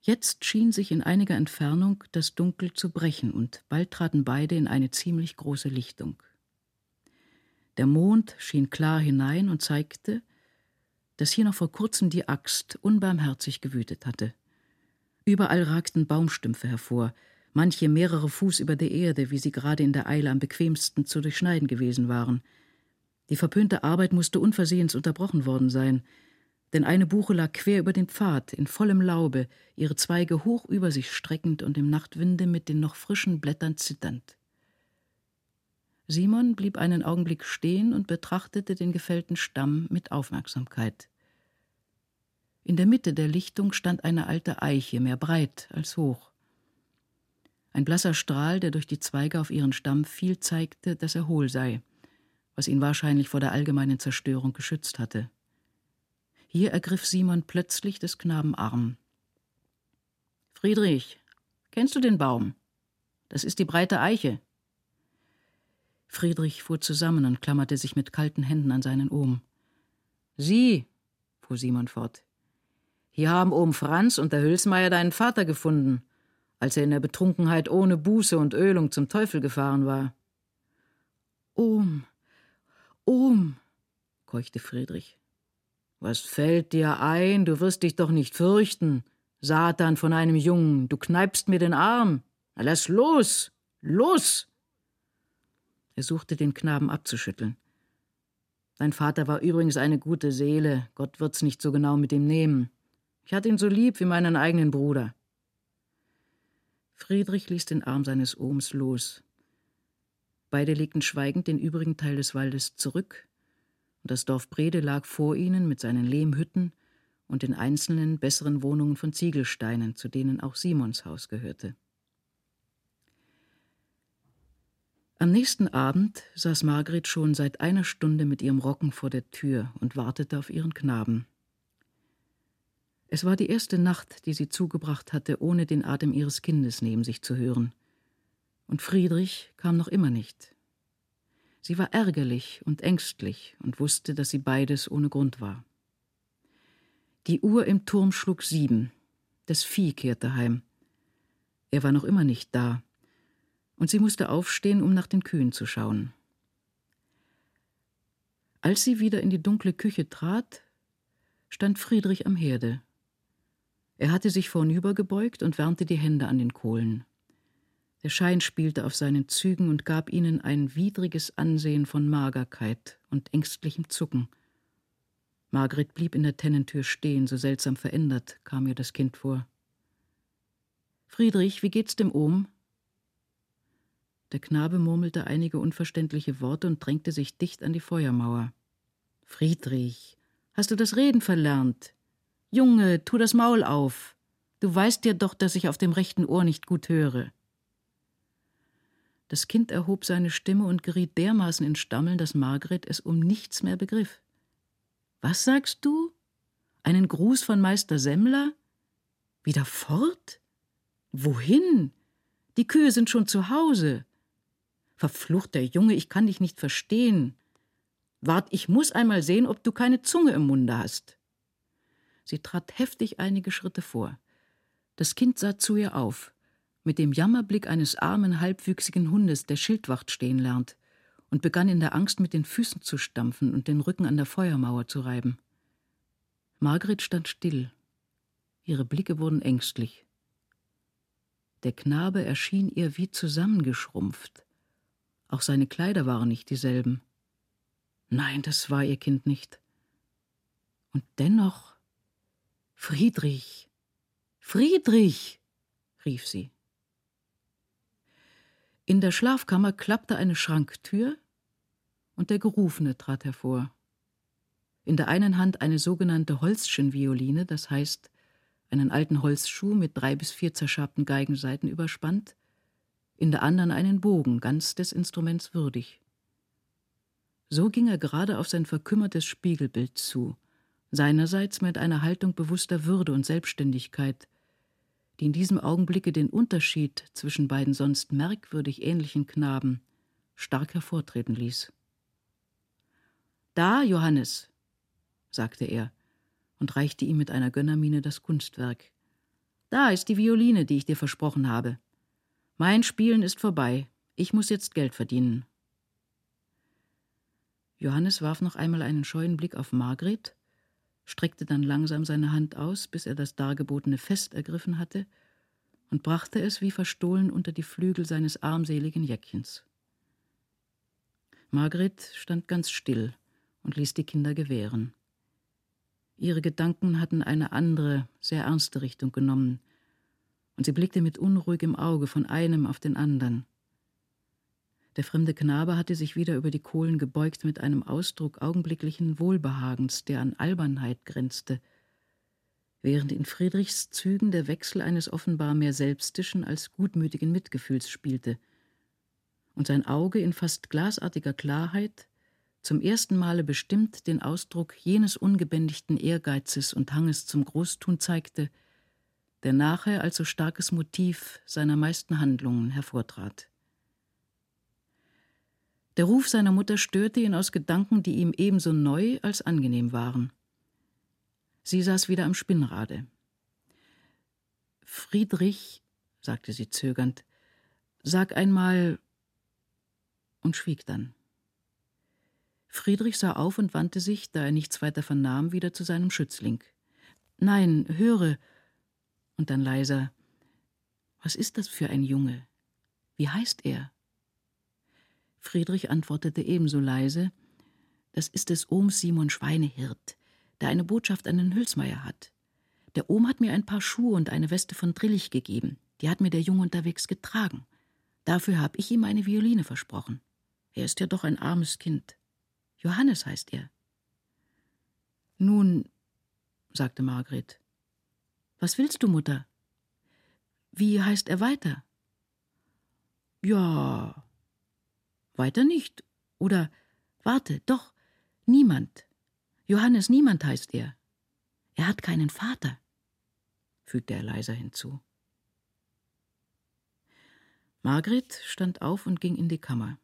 Jetzt schien sich in einiger Entfernung das Dunkel zu brechen, und bald traten beide in eine ziemlich große Lichtung. Der Mond schien klar hinein und zeigte, dass hier noch vor kurzem die Axt unbarmherzig gewütet hatte. Überall ragten Baumstümpfe hervor, manche mehrere Fuß über der Erde, wie sie gerade in der Eile am bequemsten zu durchschneiden gewesen waren. Die verpönte Arbeit musste unversehens unterbrochen worden sein, denn eine Buche lag quer über den Pfad, in vollem Laube, ihre Zweige hoch über sich streckend und im Nachtwinde mit den noch frischen Blättern zitternd. Simon blieb einen Augenblick stehen und betrachtete den gefällten Stamm mit Aufmerksamkeit. In der Mitte der Lichtung stand eine alte Eiche, mehr breit als hoch. Ein blasser Strahl, der durch die Zweige auf ihren Stamm fiel, zeigte, dass er hohl sei, was ihn wahrscheinlich vor der allgemeinen Zerstörung geschützt hatte. Hier ergriff Simon plötzlich des Knaben Arm. Friedrich, kennst du den Baum? Das ist die breite Eiche. Friedrich fuhr zusammen und klammerte sich mit kalten Händen an seinen Ohm. Sie, fuhr Simon fort, hier haben Ohm Franz und der Hülsmeier deinen Vater gefunden, als er in der Betrunkenheit ohne Buße und Ölung zum Teufel gefahren war. Ohm, Ohm, keuchte Friedrich. Was fällt dir ein? Du wirst dich doch nicht fürchten. Satan von einem Jungen, du kneipst mir den Arm. Na, lass los! Los! Er suchte den Knaben abzuschütteln. Dein Vater war übrigens eine gute Seele, Gott wird's nicht so genau mit ihm nehmen. Ich hatte ihn so lieb wie meinen eigenen Bruder. Friedrich ließ den Arm seines Ohms los. Beide legten schweigend den übrigen Teil des Waldes zurück, und das Dorf Brede lag vor ihnen mit seinen Lehmhütten und den einzelnen besseren Wohnungen von Ziegelsteinen, zu denen auch Simons Haus gehörte. Am nächsten Abend saß Margret schon seit einer Stunde mit ihrem Rocken vor der Tür und wartete auf ihren Knaben. Es war die erste Nacht, die sie zugebracht hatte, ohne den Atem ihres Kindes neben sich zu hören. Und Friedrich kam noch immer nicht. Sie war ärgerlich und ängstlich und wusste, dass sie beides ohne Grund war. Die Uhr im Turm schlug sieben. Das Vieh kehrte heim. Er war noch immer nicht da und sie musste aufstehen, um nach den Kühen zu schauen. Als sie wieder in die dunkle Küche trat, stand Friedrich am Herde. Er hatte sich vornübergebeugt und wärmte die Hände an den Kohlen. Der Schein spielte auf seinen Zügen und gab ihnen ein widriges Ansehen von Magerkeit und ängstlichem Zucken. Margret blieb in der Tennentür stehen, so seltsam verändert kam ihr das Kind vor. Friedrich, wie geht's dem Ohm? Der Knabe murmelte einige unverständliche Worte und drängte sich dicht an die Feuermauer. Friedrich, hast du das Reden verlernt? Junge, tu das Maul auf. Du weißt ja doch, dass ich auf dem rechten Ohr nicht gut höre. Das Kind erhob seine Stimme und geriet dermaßen in Stammeln, dass Margret es um nichts mehr begriff. Was sagst du? Einen Gruß von Meister Semmler? Wieder fort? Wohin? Die Kühe sind schon zu Hause. Verfluchter Junge, ich kann dich nicht verstehen. Wart, ich muss einmal sehen, ob du keine Zunge im Munde hast. Sie trat heftig einige Schritte vor. Das Kind sah zu ihr auf, mit dem Jammerblick eines armen, halbwüchsigen Hundes, der Schildwacht stehen lernt, und begann in der Angst mit den Füßen zu stampfen und den Rücken an der Feuermauer zu reiben. Margret stand still. Ihre Blicke wurden ängstlich. Der Knabe erschien ihr wie zusammengeschrumpft. Auch seine Kleider waren nicht dieselben. Nein, das war ihr Kind nicht. Und dennoch Friedrich. Friedrich. rief sie. In der Schlafkammer klappte eine Schranktür, und der Gerufene trat hervor. In der einen Hand eine sogenannte Holzschenvioline, das heißt einen alten Holzschuh mit drei bis vier zerschabten Geigenseiten überspannt, in der anderen einen Bogen, ganz des Instruments würdig. So ging er gerade auf sein verkümmertes Spiegelbild zu, seinerseits mit einer Haltung bewusster Würde und Selbstständigkeit, die in diesem Augenblicke den Unterschied zwischen beiden sonst merkwürdig ähnlichen Knaben stark hervortreten ließ. Da, Johannes, sagte er und reichte ihm mit einer Gönnermiene das Kunstwerk. Da ist die Violine, die ich dir versprochen habe. Mein Spielen ist vorbei. Ich muss jetzt Geld verdienen. Johannes warf noch einmal einen scheuen Blick auf Margret, streckte dann langsam seine Hand aus, bis er das dargebotene Fest ergriffen hatte, und brachte es wie verstohlen unter die Flügel seines armseligen Jäckchens. Margret stand ganz still und ließ die Kinder gewähren. Ihre Gedanken hatten eine andere, sehr ernste Richtung genommen, und sie blickte mit unruhigem Auge von einem auf den anderen. Der fremde Knabe hatte sich wieder über die Kohlen gebeugt mit einem Ausdruck augenblicklichen Wohlbehagens, der an Albernheit grenzte, während in Friedrichs Zügen der Wechsel eines offenbar mehr selbstischen als gutmütigen Mitgefühls spielte, und sein Auge in fast glasartiger Klarheit zum ersten Male bestimmt den Ausdruck jenes ungebändigten Ehrgeizes und Hanges zum Großtun zeigte, der nachher als so starkes Motiv seiner meisten Handlungen hervortrat. Der Ruf seiner Mutter störte ihn aus Gedanken, die ihm ebenso neu als angenehm waren. Sie saß wieder am Spinnrade. Friedrich, sagte sie zögernd, sag einmal und schwieg dann. Friedrich sah auf und wandte sich, da er nichts weiter vernahm, wieder zu seinem Schützling. Nein, höre, und dann leiser Was ist das für ein Junge? Wie heißt er? Friedrich antwortete ebenso leise Das ist des Ohms Simon Schweinehirt, der eine Botschaft an den Hülsmeier hat. Der Ohm hat mir ein paar Schuhe und eine Weste von Drillich gegeben. Die hat mir der Junge unterwegs getragen. Dafür habe ich ihm eine Violine versprochen. Er ist ja doch ein armes Kind. Johannes heißt er. Nun, sagte Margret. Was willst du, Mutter? Wie heißt er weiter? Ja, weiter nicht. Oder, warte, doch, niemand. Johannes Niemand heißt er. Er hat keinen Vater, fügte er leiser hinzu. Margret stand auf und ging in die Kammer.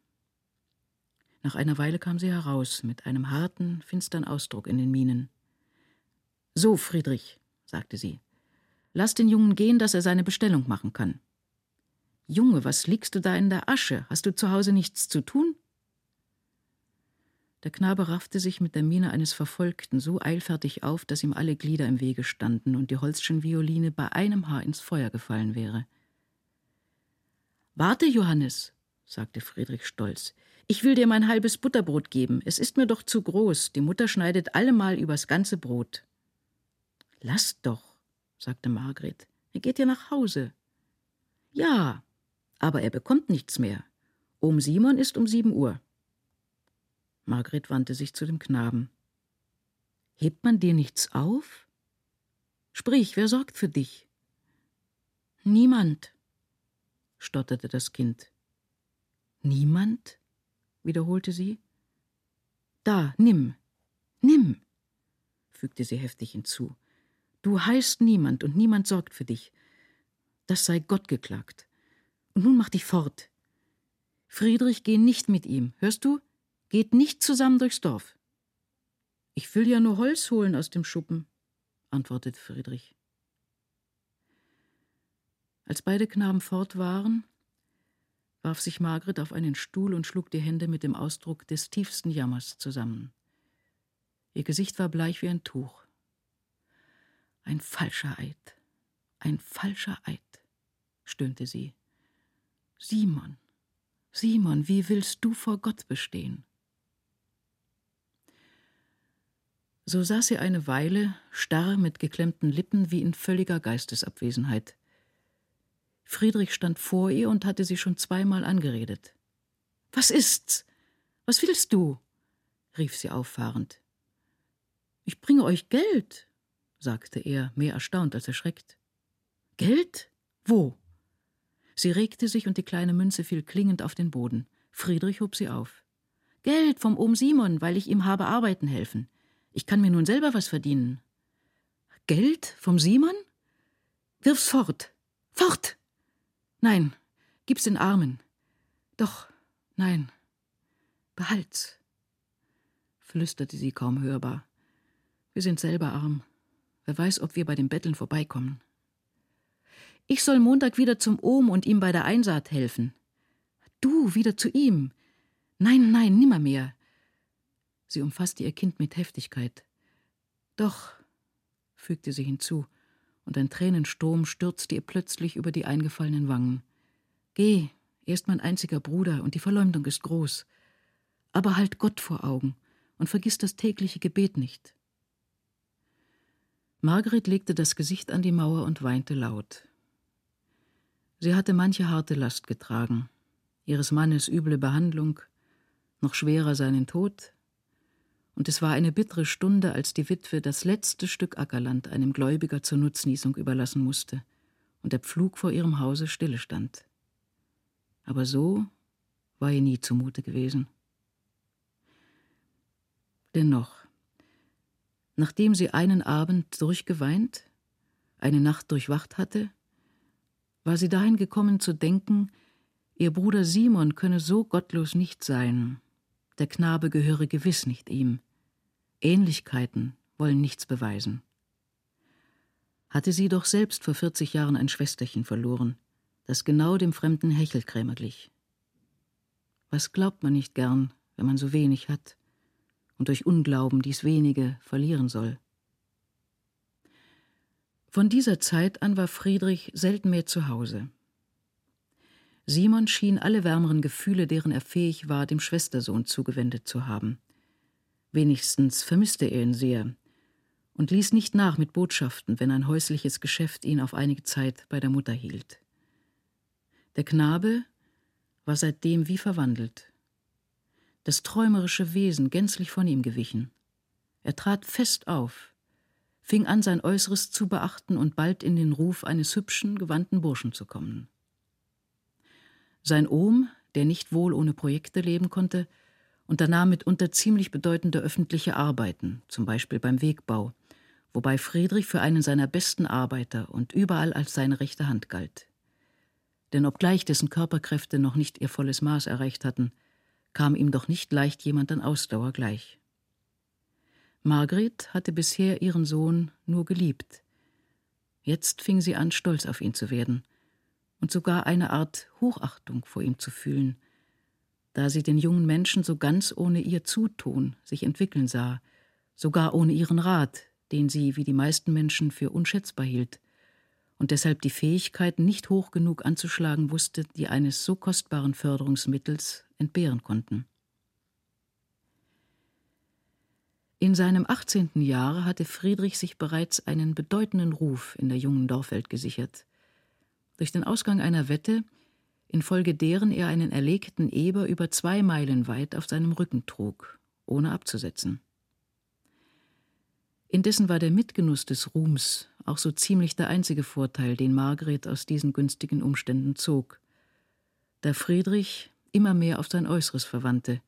Nach einer Weile kam sie heraus, mit einem harten, finstern Ausdruck in den Mienen. So, Friedrich, sagte sie, lass den Jungen gehen, dass er seine Bestellung machen kann. Junge, was liegst du da in der Asche? Hast du zu Hause nichts zu tun? Der Knabe raffte sich mit der Miene eines Verfolgten so eilfertig auf, dass ihm alle Glieder im Wege standen und die Holzschen Violine bei einem Haar ins Feuer gefallen wäre. Warte, Johannes, sagte Friedrich stolz. Ich will dir mein halbes Butterbrot geben. Es ist mir doch zu groß. Die Mutter schneidet allemal übers ganze Brot. Lass doch, sagte Margret. Er geht ja nach Hause. Ja, aber er bekommt nichts mehr. Ohm Simon ist um sieben Uhr. Margret wandte sich zu dem Knaben. Hebt man dir nichts auf? Sprich, wer sorgt für dich? Niemand, stotterte das Kind. Niemand? wiederholte sie. Da, nimm, nimm, fügte sie heftig hinzu. Du heißt niemand und niemand sorgt für dich. Das sei Gott geklagt. Und nun mach dich fort. Friedrich, geh nicht mit ihm, hörst du? Geht nicht zusammen durchs Dorf. Ich will ja nur Holz holen aus dem Schuppen, antwortete Friedrich. Als beide Knaben fort waren, warf sich Margret auf einen Stuhl und schlug die Hände mit dem Ausdruck des tiefsten Jammers zusammen. Ihr Gesicht war bleich wie ein Tuch. Ein falscher Eid, ein falscher Eid, stöhnte sie. Simon, Simon, wie willst du vor Gott bestehen? So saß sie eine Weile, starr mit geklemmten Lippen wie in völliger Geistesabwesenheit. Friedrich stand vor ihr und hatte sie schon zweimal angeredet. Was ist's? Was willst du? rief sie auffahrend. Ich bringe euch Geld, sagte er, mehr erstaunt als erschreckt. Geld? Wo? Sie regte sich und die kleine Münze fiel klingend auf den Boden. Friedrich hob sie auf. Geld vom Ohm Simon, weil ich ihm habe arbeiten helfen. Ich kann mir nun selber was verdienen. Geld vom Simon? Wirf's fort. Fort! Nein, gib's den Armen. Doch, nein. Behalt's, flüsterte sie kaum hörbar. Wir sind selber arm. Wer weiß, ob wir bei dem Betteln vorbeikommen. Ich soll Montag wieder zum Ohm und ihm bei der Einsaat helfen. Du wieder zu ihm. Nein, nein, nimmermehr. Sie umfasste ihr Kind mit Heftigkeit. Doch, fügte sie hinzu, und ein Tränensturm stürzte ihr plötzlich über die eingefallenen Wangen. Geh, er ist mein einziger Bruder, und die Verleumdung ist groß. Aber halt Gott vor Augen und vergiss das tägliche Gebet nicht. Margret legte das Gesicht an die Mauer und weinte laut. Sie hatte manche harte Last getragen, ihres Mannes üble Behandlung, noch schwerer seinen Tod, und es war eine bittere Stunde, als die Witwe das letzte Stück Ackerland einem Gläubiger zur Nutznießung überlassen musste und der Pflug vor ihrem Hause stille stand. Aber so war ihr nie zumute gewesen. Dennoch, nachdem sie einen Abend durchgeweint, eine Nacht durchwacht hatte, war sie dahin gekommen zu denken, ihr Bruder Simon könne so gottlos nicht sein, der Knabe gehöre gewiss nicht ihm, Ähnlichkeiten wollen nichts beweisen. Hatte sie doch selbst vor vierzig Jahren ein Schwesterchen verloren, das genau dem fremden Hechelkrämer glich. Was glaubt man nicht gern, wenn man so wenig hat? und durch Unglauben dies wenige verlieren soll. Von dieser Zeit an war Friedrich selten mehr zu Hause. Simon schien alle wärmeren Gefühle, deren er fähig war, dem Schwestersohn zugewendet zu haben. Wenigstens vermisste er ihn sehr und ließ nicht nach mit Botschaften, wenn ein häusliches Geschäft ihn auf einige Zeit bei der Mutter hielt. Der Knabe war seitdem wie verwandelt. das träumerische Wesen gänzlich von ihm gewichen. Er trat fest auf, fing an, sein Äußeres zu beachten und bald in den Ruf eines hübschen, gewandten Burschen zu kommen. Sein Ohm, der nicht wohl ohne Projekte leben konnte, unternahm mitunter ziemlich bedeutende öffentliche Arbeiten, zum Beispiel beim Wegbau, wobei Friedrich für einen seiner besten Arbeiter und überall als seine rechte Hand galt. Denn obgleich dessen Körperkräfte noch nicht ihr volles Maß erreicht hatten, kam ihm doch nicht leicht jemand an Ausdauer gleich. Margret hatte bisher ihren Sohn nur geliebt. Jetzt fing sie an, stolz auf ihn zu werden und sogar eine Art Hochachtung vor ihm zu fühlen, da sie den jungen Menschen so ganz ohne ihr Zutun sich entwickeln sah, sogar ohne ihren Rat, den sie wie die meisten Menschen für unschätzbar hielt, und deshalb die Fähigkeiten nicht hoch genug anzuschlagen wusste, die eines so kostbaren Förderungsmittels entbehren konnten. In seinem 18. Jahre hatte Friedrich sich bereits einen bedeutenden Ruf in der jungen Dorfwelt gesichert. Durch den Ausgang einer Wette, infolge deren er einen erlegten Eber über zwei Meilen weit auf seinem Rücken trug, ohne abzusetzen. Indessen war der Mitgenuss des Ruhms auch so ziemlich der einzige Vorteil, den Margret aus diesen günstigen Umständen zog, da Friedrich immer mehr auf sein Äußeres verwandte,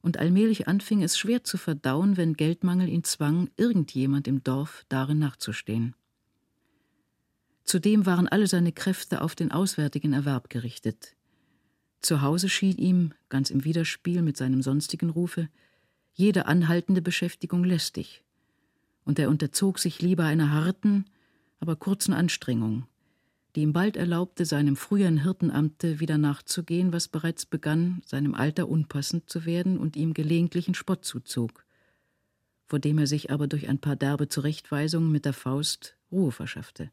und allmählich anfing es schwer zu verdauen, wenn Geldmangel ihn zwang, irgendjemand im Dorf darin nachzustehen. Zudem waren alle seine Kräfte auf den auswärtigen Erwerb gerichtet. Zu Hause schien ihm, ganz im Widerspiel mit seinem sonstigen Rufe, jede anhaltende Beschäftigung lästig, und er unterzog sich lieber einer harten, aber kurzen Anstrengung, die ihm bald erlaubte, seinem früheren Hirtenamte wieder nachzugehen, was bereits begann, seinem Alter unpassend zu werden und ihm gelegentlichen Spott zuzog, vor dem er sich aber durch ein paar derbe Zurechtweisungen mit der Faust Ruhe verschaffte.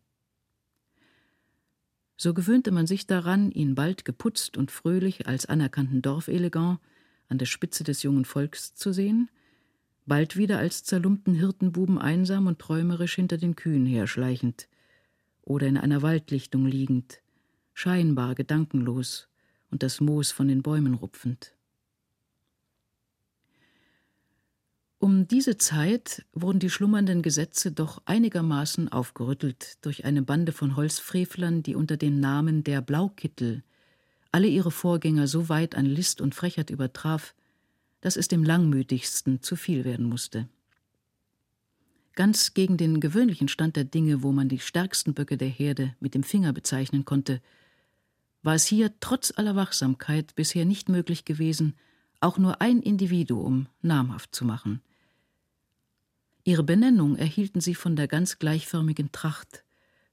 So gewöhnte man sich daran, ihn bald geputzt und fröhlich als anerkannten Dorfelegant an der Spitze des jungen Volks zu sehen, bald wieder als zerlumpten Hirtenbuben einsam und träumerisch hinter den Kühen herschleichend oder in einer Waldlichtung liegend, scheinbar gedankenlos und das Moos von den Bäumen rupfend. Um diese Zeit wurden die schlummernden Gesetze doch einigermaßen aufgerüttelt durch eine Bande von Holzfrevlern, die unter dem Namen der Blaukittel alle ihre Vorgänger so weit an List und Frechheit übertraf, dass es dem Langmütigsten zu viel werden musste. Ganz gegen den gewöhnlichen Stand der Dinge, wo man die stärksten Böcke der Herde mit dem Finger bezeichnen konnte, war es hier trotz aller Wachsamkeit bisher nicht möglich gewesen, auch nur ein Individuum namhaft zu machen – Ihre Benennung erhielten sie von der ganz gleichförmigen Tracht,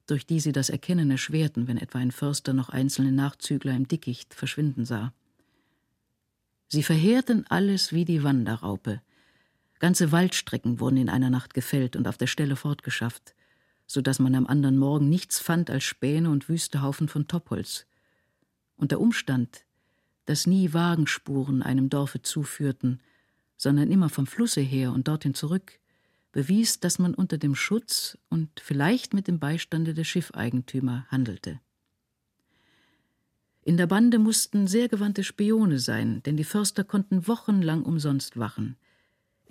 durch die sie das Erkennen erschwerten, wenn etwa ein Förster noch einzelne Nachzügler im Dickicht verschwinden sah. Sie verheerten alles wie die Wanderraupe. Ganze Waldstrecken wurden in einer Nacht gefällt und auf der Stelle fortgeschafft, so dass man am anderen Morgen nichts fand als Späne und wüste Haufen von Topholz. Und der Umstand, dass nie Wagenspuren einem Dorfe zuführten, sondern immer vom Flusse her und dorthin zurück, bewies, dass man unter dem Schutz und vielleicht mit dem Beistande der Schiffeigentümer handelte. In der Bande mussten sehr gewandte Spione sein, denn die Förster konnten wochenlang umsonst wachen.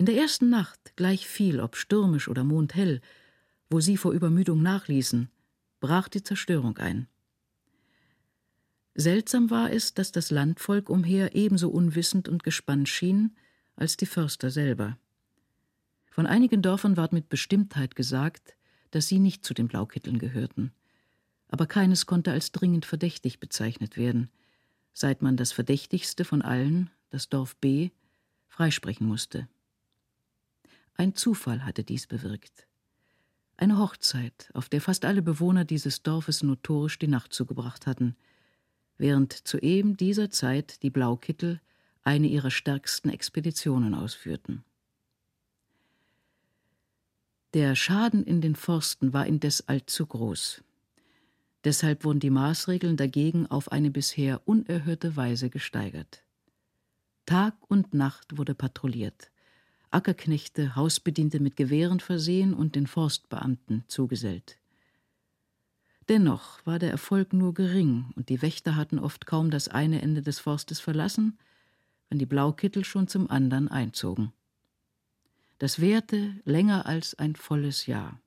In der ersten Nacht, gleich viel, ob stürmisch oder mondhell, wo sie vor Übermüdung nachließen, brach die Zerstörung ein. Seltsam war es, dass das Landvolk umher ebenso unwissend und gespannt schien als die Förster selber. Von einigen Dörfern ward mit Bestimmtheit gesagt, dass sie nicht zu den Blaukitteln gehörten. Aber keines konnte als dringend verdächtig bezeichnet werden, seit man das Verdächtigste von allen, das Dorf B, freisprechen musste. Ein Zufall hatte dies bewirkt. Eine Hochzeit, auf der fast alle Bewohner dieses Dorfes notorisch die Nacht zugebracht hatten, während zu eben dieser Zeit die Blaukittel eine ihrer stärksten Expeditionen ausführten. Der Schaden in den Forsten war indes allzu groß. Deshalb wurden die Maßregeln dagegen auf eine bisher unerhörte Weise gesteigert. Tag und Nacht wurde patrouilliert, Ackerknechte, Hausbediente mit Gewehren versehen und den Forstbeamten zugesellt. Dennoch war der Erfolg nur gering, und die Wächter hatten oft kaum das eine Ende des Forstes verlassen, wenn die Blaukittel schon zum andern einzogen. Das währte länger als ein volles Jahr.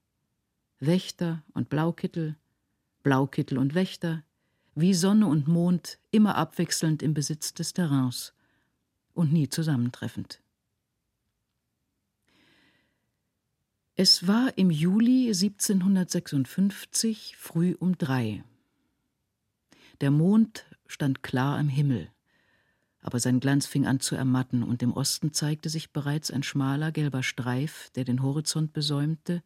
Wächter und Blaukittel, Blaukittel und Wächter, wie Sonne und Mond immer abwechselnd im Besitz des Terrains und nie zusammentreffend. Es war im Juli 1756 früh um drei. Der Mond stand klar am Himmel, aber sein Glanz fing an zu ermatten, und im Osten zeigte sich bereits ein schmaler gelber Streif, der den Horizont besäumte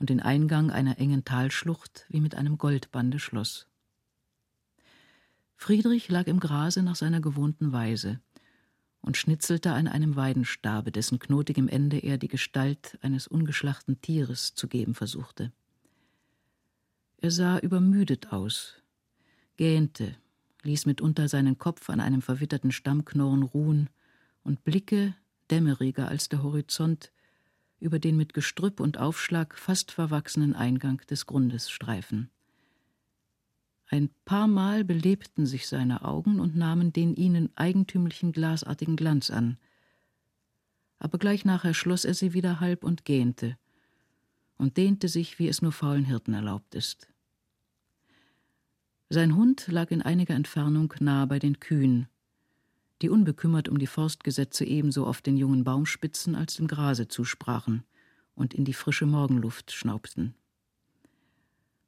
und den Eingang einer engen Talschlucht wie mit einem Goldbande schloss. Friedrich lag im Grase nach seiner gewohnten Weise und schnitzelte an einem Weidenstabe, dessen knotigem Ende er die Gestalt eines ungeschlachten Tieres zu geben versuchte. Er sah übermüdet aus, gähnte, ließ mitunter seinen Kopf an einem verwitterten Stammknorren ruhen und Blicke, dämmeriger als der Horizont, über den mit Gestrüpp und Aufschlag fast verwachsenen Eingang des Grundes streifen. Ein paar Mal belebten sich seine Augen und nahmen den ihnen eigentümlichen glasartigen Glanz an. Aber gleich nachher schloss er sie wieder halb und gähnte und dehnte sich, wie es nur faulen Hirten erlaubt ist. Sein Hund lag in einiger Entfernung nahe bei den Kühen, die unbekümmert um die Forstgesetze ebenso auf den jungen Baumspitzen als dem Grase zusprachen und in die frische Morgenluft schnaubten.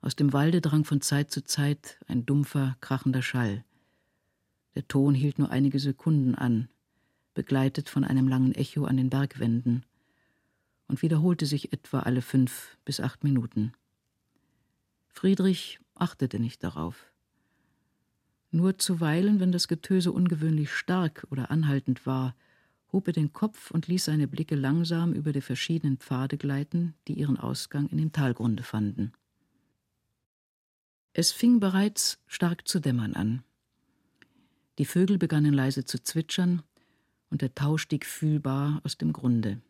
Aus dem Walde drang von Zeit zu Zeit ein dumpfer, krachender Schall. Der Ton hielt nur einige Sekunden an, begleitet von einem langen Echo an den Bergwänden, und wiederholte sich etwa alle fünf bis acht Minuten. Friedrich achtete nicht darauf. Nur zuweilen, wenn das Getöse ungewöhnlich stark oder anhaltend war, hob er den Kopf und ließ seine Blicke langsam über die verschiedenen Pfade gleiten, die ihren Ausgang in dem Talgrunde fanden. Es fing bereits stark zu dämmern an. Die Vögel begannen leise zu zwitschern, und der Tau stieg fühlbar aus dem Grunde.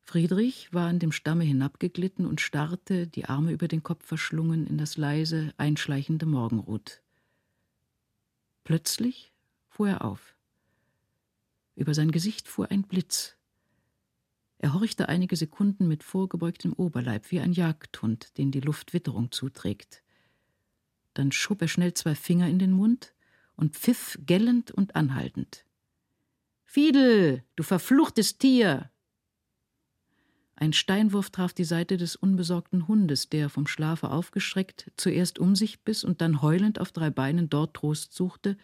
Friedrich war an dem Stamme hinabgeglitten und starrte, die Arme über den Kopf verschlungen, in das leise, einschleichende Morgenrot. Plötzlich fuhr er auf. Über sein Gesicht fuhr ein Blitz. Er horchte einige Sekunden mit vorgebeugtem Oberleib wie ein Jagdhund, den die Luft Witterung zuträgt. Dann schob er schnell zwei Finger in den Mund und pfiff gellend und anhaltend. Fiedel, du verfluchtes Tier! Ein Steinwurf traf die Seite des unbesorgten Hundes, der, vom Schlafe aufgeschreckt, zuerst um sich biss und dann heulend auf drei Beinen dort Trost suchte,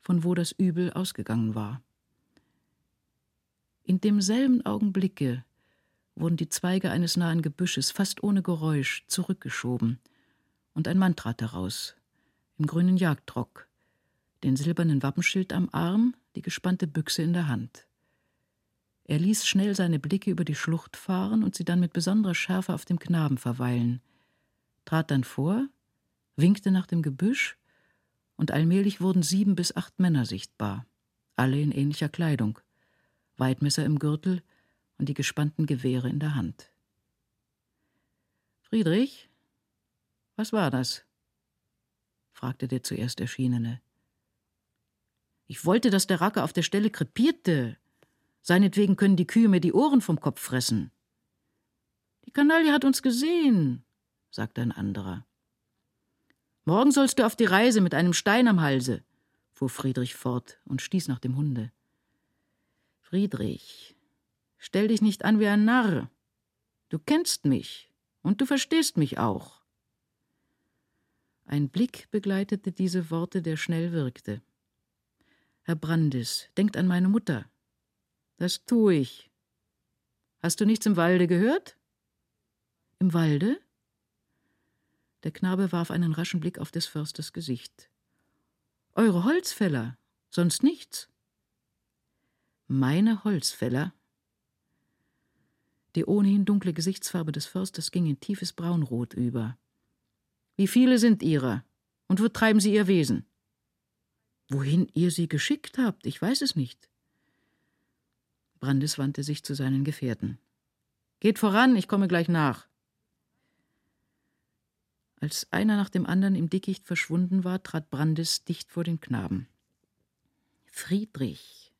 von wo das Übel ausgegangen war. In demselben Augenblicke wurden die Zweige eines nahen Gebüsches fast ohne Geräusch zurückgeschoben, und ein Mann trat heraus, im grünen Jagdrock, den silbernen Wappenschild am Arm, die gespannte Büchse in der Hand. Er ließ schnell seine Blicke über die Schlucht fahren und sie dann mit besonderer Schärfe auf dem Knaben verweilen, trat dann vor, winkte nach dem Gebüsch, und allmählich wurden sieben bis acht Männer sichtbar, alle in ähnlicher Kleidung, Weidmesser im Gürtel und die gespannten Gewehre in der Hand. Friedrich, was war das? fragte der zuerst Erschienene. Ich wollte, dass der Racker auf der Stelle krepierte, Seinetwegen können die Kühe mir die Ohren vom Kopf fressen. Die Kanaille hat uns gesehen, sagte ein anderer. Morgen sollst du auf die Reise mit einem Stein am Halse, fuhr Friedrich fort und stieß nach dem Hunde. Friedrich, stell dich nicht an wie ein Narr. Du kennst mich und du verstehst mich auch. Ein Blick begleitete diese Worte, der schnell wirkte. Herr Brandis, denkt an meine Mutter. Das tue ich. Hast du nichts im Walde gehört? Im Walde? Der Knabe warf einen raschen Blick auf des Försters Gesicht. Eure Holzfäller, sonst nichts. Meine Holzfäller? Die ohnehin dunkle Gesichtsfarbe des Försters ging in tiefes Braunrot über. Wie viele sind ihrer? Und wo treiben sie ihr Wesen? Wohin ihr sie geschickt habt, ich weiß es nicht. Brandis wandte sich zu seinen Gefährten. Geht voran, ich komme gleich nach. Als einer nach dem anderen im Dickicht verschwunden war, trat Brandis dicht vor den Knaben. Friedrich,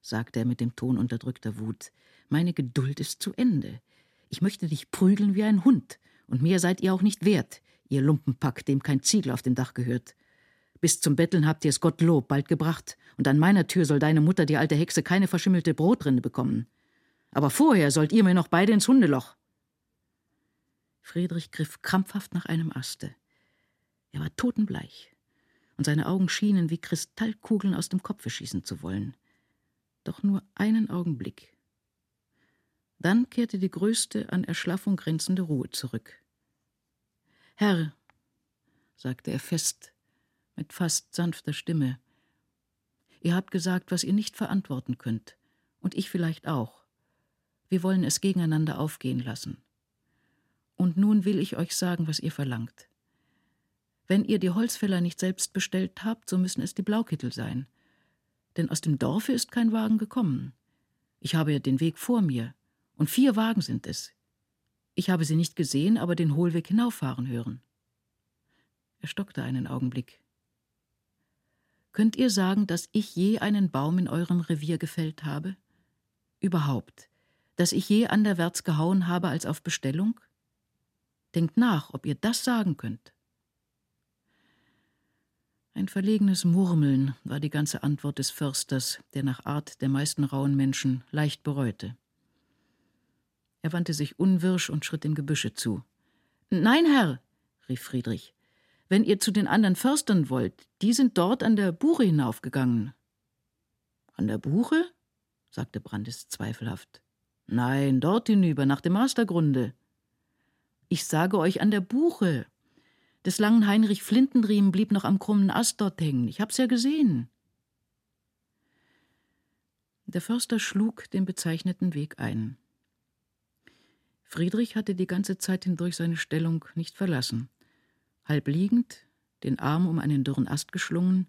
sagte er mit dem Ton unterdrückter Wut, meine Geduld ist zu Ende. Ich möchte dich prügeln wie ein Hund, und mehr seid ihr auch nicht wert, ihr Lumpenpack, dem kein Ziegel auf dem Dach gehört. Bis zum Betteln habt ihr es Gottlob bald gebracht, und an meiner Tür soll deine Mutter, die alte Hexe, keine verschimmelte Brotrinne bekommen. Aber vorher sollt ihr mir noch beide ins Hundeloch. Friedrich griff krampfhaft nach einem Aste. Er war totenbleich, und seine Augen schienen wie Kristallkugeln aus dem Kopfe schießen zu wollen. Doch nur einen Augenblick. Dann kehrte die größte an Erschlaffung grenzende Ruhe zurück. Herr, sagte er fest, mit fast sanfter Stimme, ihr habt gesagt, was ihr nicht verantworten könnt, und ich vielleicht auch. Wir wollen es gegeneinander aufgehen lassen. Und nun will ich euch sagen, was ihr verlangt. Wenn ihr die Holzfäller nicht selbst bestellt habt, so müssen es die Blaukittel sein. Denn aus dem Dorfe ist kein Wagen gekommen. Ich habe den Weg vor mir, und vier Wagen sind es. Ich habe sie nicht gesehen, aber den Hohlweg hinauffahren hören. Er stockte einen Augenblick. Könnt ihr sagen, dass ich je einen Baum in eurem Revier gefällt habe? Überhaupt, dass ich je anderwärts gehauen habe als auf Bestellung? Denkt nach, ob ihr das sagen könnt. Ein verlegenes Murmeln war die ganze Antwort des Försters, der nach Art der meisten rauen Menschen leicht bereute. Er wandte sich unwirsch und schritt dem Gebüsche zu. Nein, Herr, rief Friedrich, wenn ihr zu den anderen Förstern wollt, die sind dort an der Buche hinaufgegangen. An der Buche? sagte Brandis zweifelhaft. Nein, dort hinüber, nach dem Mastergrunde. Ich sage euch an der Buche, des langen Heinrich Flintenriemen blieb noch am krummen Ast dort hängen. Ich hab's ja gesehen. Der Förster schlug den bezeichneten Weg ein. Friedrich hatte die ganze Zeit hindurch seine Stellung nicht verlassen. Halb liegend, den Arm um einen dürren Ast geschlungen,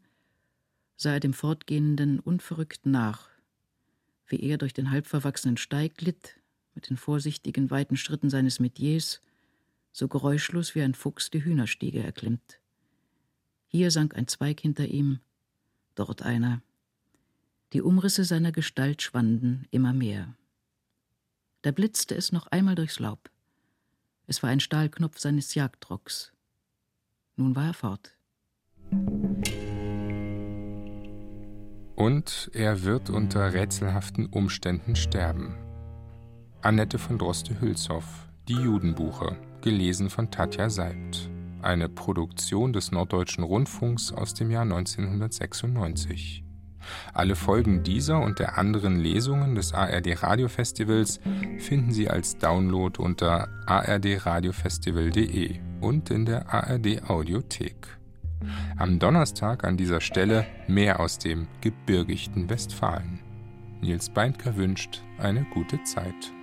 sah er dem Fortgehenden unverrückt nach, wie er durch den halbverwachsenen Steig glitt, mit den vorsichtigen weiten Schritten seines Metiers, so geräuschlos wie ein Fuchs die Hühnerstiege erklimmt. Hier sank ein Zweig hinter ihm, dort einer. Die Umrisse seiner Gestalt schwanden immer mehr. Da blitzte es noch einmal durchs Laub. Es war ein Stahlknopf seines Jagdrocks. Nun war er fort. Und er wird unter rätselhaften Umständen sterben. Annette von Droste-Hülshoff, Die Judenbuche, gelesen von Tatja Seibt. Eine Produktion des Norddeutschen Rundfunks aus dem Jahr 1996. Alle Folgen dieser und der anderen Lesungen des ARD Radiofestivals finden Sie als Download unter ardradiofestival.de und in der ARD Audiothek. Am Donnerstag an dieser Stelle mehr aus dem gebirgigten Westfalen. Nils Beindker wünscht eine gute Zeit.